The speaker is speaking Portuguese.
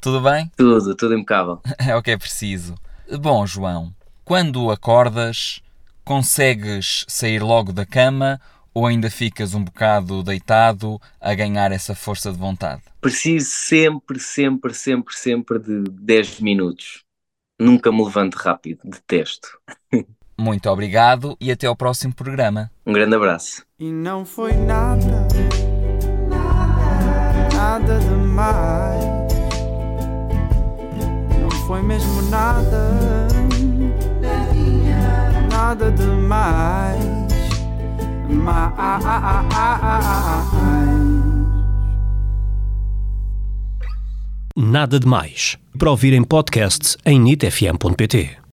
Tudo bem? Tudo, tudo impecável. É o que é preciso. Bom, João, quando acordas, consegues sair logo da cama ou ainda ficas um bocado deitado a ganhar essa força de vontade? Preciso sempre, sempre, sempre, sempre de 10 minutos. Nunca me levanto rápido, detesto. Muito obrigado e até ao próximo programa. Um grande abraço. E não foi nada, nada demais. Mesmo nada, nada demais. Mais. Nada de Mais. Para ouvir em podcast em nitfm.pt.